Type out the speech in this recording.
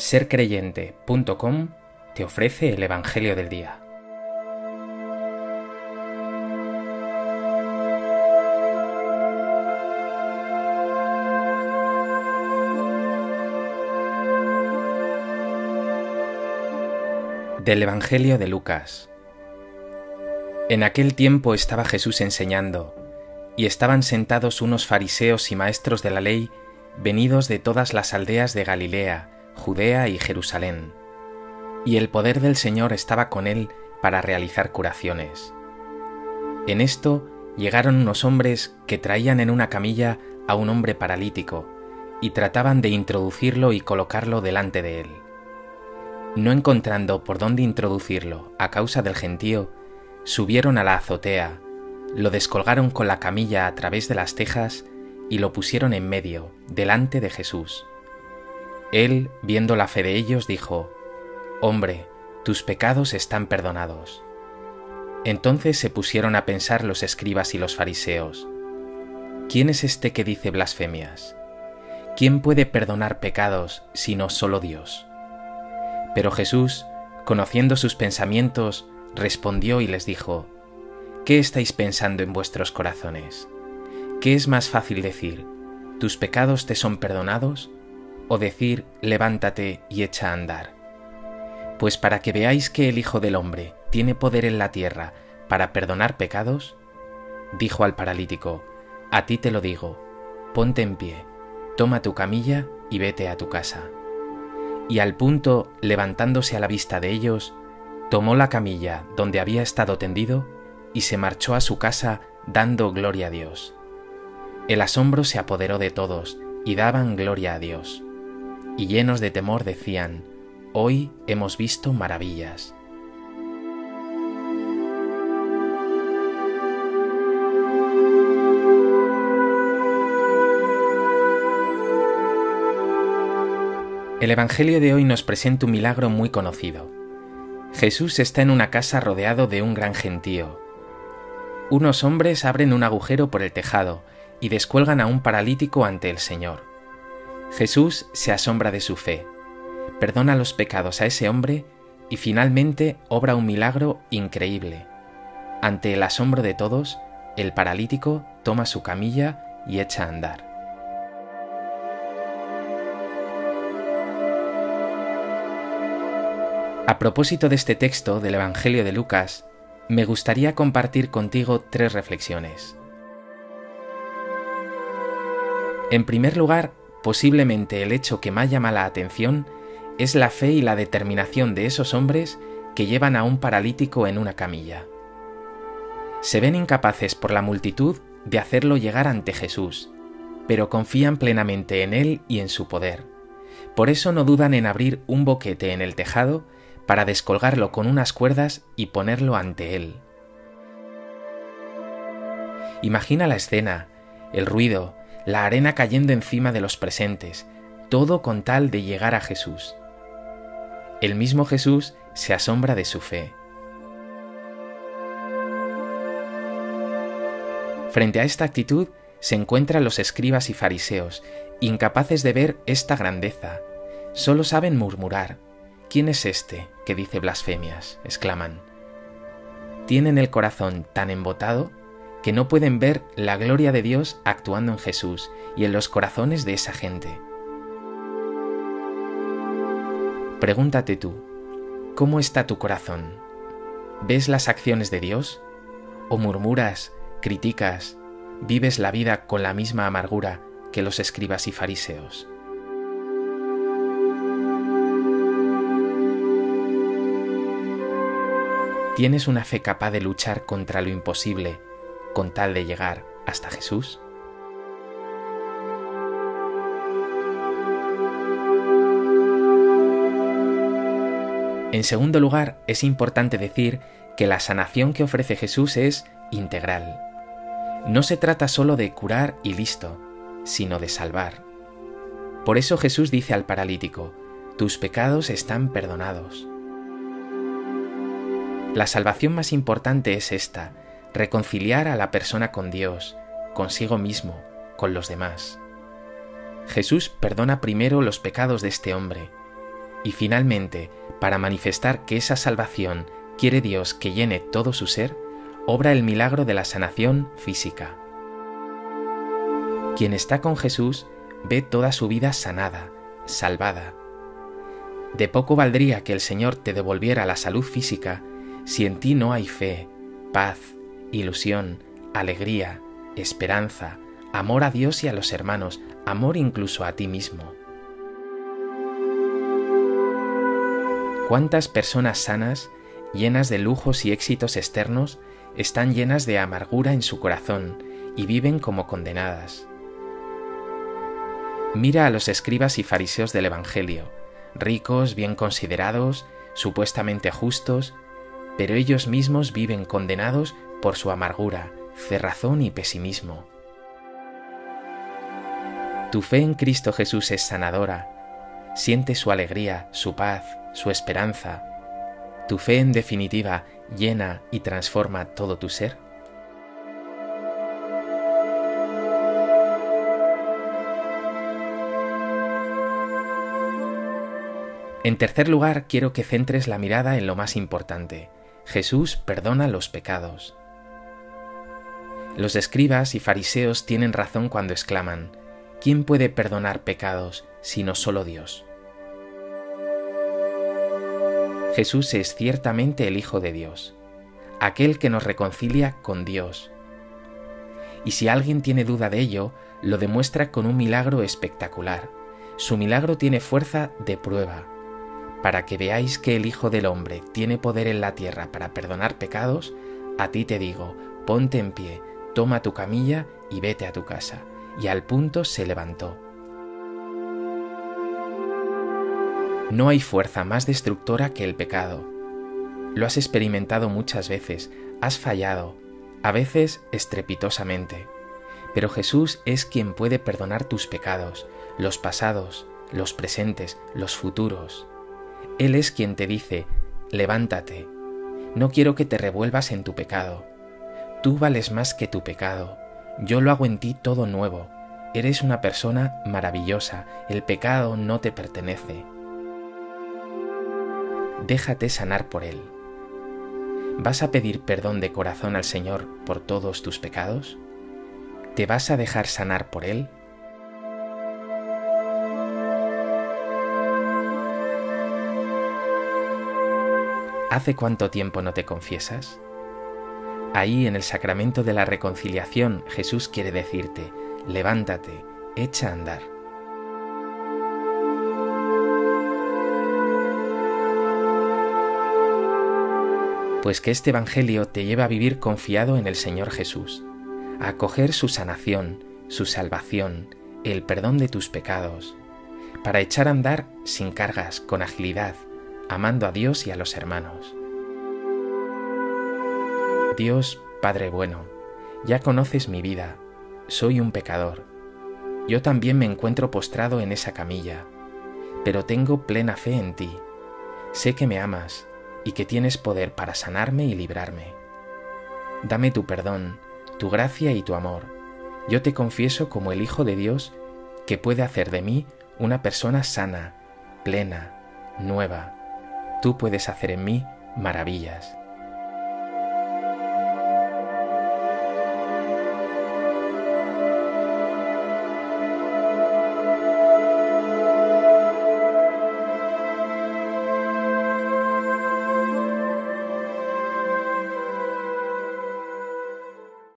sercreyente.com te ofrece el Evangelio del Día. Del Evangelio de Lucas. En aquel tiempo estaba Jesús enseñando, y estaban sentados unos fariseos y maestros de la ley venidos de todas las aldeas de Galilea, Judea y Jerusalén. Y el poder del Señor estaba con él para realizar curaciones. En esto llegaron unos hombres que traían en una camilla a un hombre paralítico y trataban de introducirlo y colocarlo delante de él. No encontrando por dónde introducirlo a causa del gentío, subieron a la azotea, lo descolgaron con la camilla a través de las tejas y lo pusieron en medio, delante de Jesús. Él, viendo la fe de ellos, dijo, Hombre, tus pecados están perdonados. Entonces se pusieron a pensar los escribas y los fariseos, ¿quién es este que dice blasfemias? ¿Quién puede perdonar pecados sino solo Dios? Pero Jesús, conociendo sus pensamientos, respondió y les dijo, ¿Qué estáis pensando en vuestros corazones? ¿Qué es más fácil decir, tus pecados te son perdonados? O decir, levántate y echa a andar? Pues para que veáis que el Hijo del Hombre tiene poder en la tierra para perdonar pecados, dijo al paralítico, a ti te lo digo, ponte en pie, toma tu camilla y vete a tu casa. Y al punto, levantándose a la vista de ellos, tomó la camilla donde había estado tendido y se marchó a su casa dando gloria a Dios. El asombro se apoderó de todos y daban gloria a Dios. Y llenos de temor decían, Hoy hemos visto maravillas. El Evangelio de hoy nos presenta un milagro muy conocido. Jesús está en una casa rodeado de un gran gentío. Unos hombres abren un agujero por el tejado y descuelgan a un paralítico ante el Señor. Jesús se asombra de su fe, perdona los pecados a ese hombre y finalmente obra un milagro increíble. Ante el asombro de todos, el paralítico toma su camilla y echa a andar. A propósito de este texto del Evangelio de Lucas, me gustaría compartir contigo tres reflexiones. En primer lugar, posiblemente el hecho que más llama la atención es la fe y la determinación de esos hombres que llevan a un paralítico en una camilla. Se ven incapaces por la multitud de hacerlo llegar ante Jesús, pero confían plenamente en Él y en su poder. Por eso no dudan en abrir un boquete en el tejado para descolgarlo con unas cuerdas y ponerlo ante Él. Imagina la escena, el ruido, la arena cayendo encima de los presentes, todo con tal de llegar a Jesús. El mismo Jesús se asombra de su fe. Frente a esta actitud se encuentran los escribas y fariseos, incapaces de ver esta grandeza. Solo saben murmurar. ¿Quién es este que dice blasfemias? exclaman. Tienen el corazón tan embotado que no pueden ver la gloria de Dios actuando en Jesús y en los corazones de esa gente. Pregúntate tú, ¿cómo está tu corazón? ¿Ves las acciones de Dios? ¿O murmuras, criticas, vives la vida con la misma amargura que los escribas y fariseos? ¿Tienes una fe capaz de luchar contra lo imposible con tal de llegar hasta Jesús? En segundo lugar, es importante decir que la sanación que ofrece Jesús es integral. No se trata solo de curar y listo, sino de salvar. Por eso Jesús dice al paralítico, tus pecados están perdonados. La salvación más importante es esta, reconciliar a la persona con Dios, consigo mismo, con los demás. Jesús perdona primero los pecados de este hombre, Y finalmente, para manifestar que esa salvación quiere Dios que llene todo su ser, obra el milagro de la sanación física. Quien está con Jesús ve toda su vida sanada, salvada. De poco valdría que el Señor te devolviera la salud física si en ti no hay fe, paz, ilusión, alegría, esperanza, amor a Dios y a los hermanos, amor incluso a ti mismo. ¿Cuántas personas sanas, llenas de lujos y éxitos externos, están llenas de amargura en su corazón y viven como condenadas? Mira a los escribas y fariseos del Evangelio, ricos, bien considerados, supuestamente justos, pero ellos mismos viven condenados por su amargura, cerrazón y pesimismo. Tu fe en Cristo Jesús es sanadora. Siente su alegría, su paz, su esperanza. Tu fe en definitiva llena y transforma todo tu ser. En tercer lugar, quiero que centres la mirada en lo más importante. Jesús perdona los pecados. Los escribas y fariseos tienen razón cuando exclaman, ¿quién puede perdonar pecados sino solo Dios? Jesús es ciertamente el Hijo de Dios, aquel que nos reconcilia con Dios. Y si alguien tiene duda de ello, lo demuestra con un milagro espectacular. Su milagro tiene fuerza de prueba. Para que veáis que el Hijo del Hombre tiene poder en la tierra para perdonar pecados, a ti te digo, ponte en pie, toma tu camilla y vete a tu casa. Y al punto se levantó. No hay fuerza más destructora que el pecado. Lo has experimentado muchas veces, has fallado, a veces estrepitosamente. Pero Jesús es quien puede perdonar tus pecados, los pasados, los presentes, los futuros. Él es quien te dice, levántate, no quiero que te revuelvas en tu pecado, Tú vales más que tu pecado. Yo lo hago en ti todo nuevo. Eres una persona maravillosa. El pecado no te pertenece. Déjate sanar por Él. ¿Vas a pedir perdón de corazón al Señor por todos tus pecados? ¿Te vas a dejar sanar por Él? ¿Hace cuánto tiempo no te confiesas? Ahí en el sacramento de la reconciliación Jesús quiere decirte, levántate, echa a andar. Pues que este Evangelio te lleva a vivir confiado en el Señor Jesús, a acoger su sanación, su salvación, el perdón de tus pecados, para echar a andar sin cargas, con agilidad, amando a Dios y a los hermanos. Dios, Padre bueno, ya conoces mi vida, soy un pecador. Yo también me encuentro postrado en esa camilla, pero tengo plena fe en ti. Sé que me amas y que tienes poder para sanarme y librarme. Dame tu perdón, tu gracia y tu amor. Yo te confieso como el Hijo de Dios que puede hacer de mí una persona sana, plena, nueva. Tú puedes hacer en mí maravillas.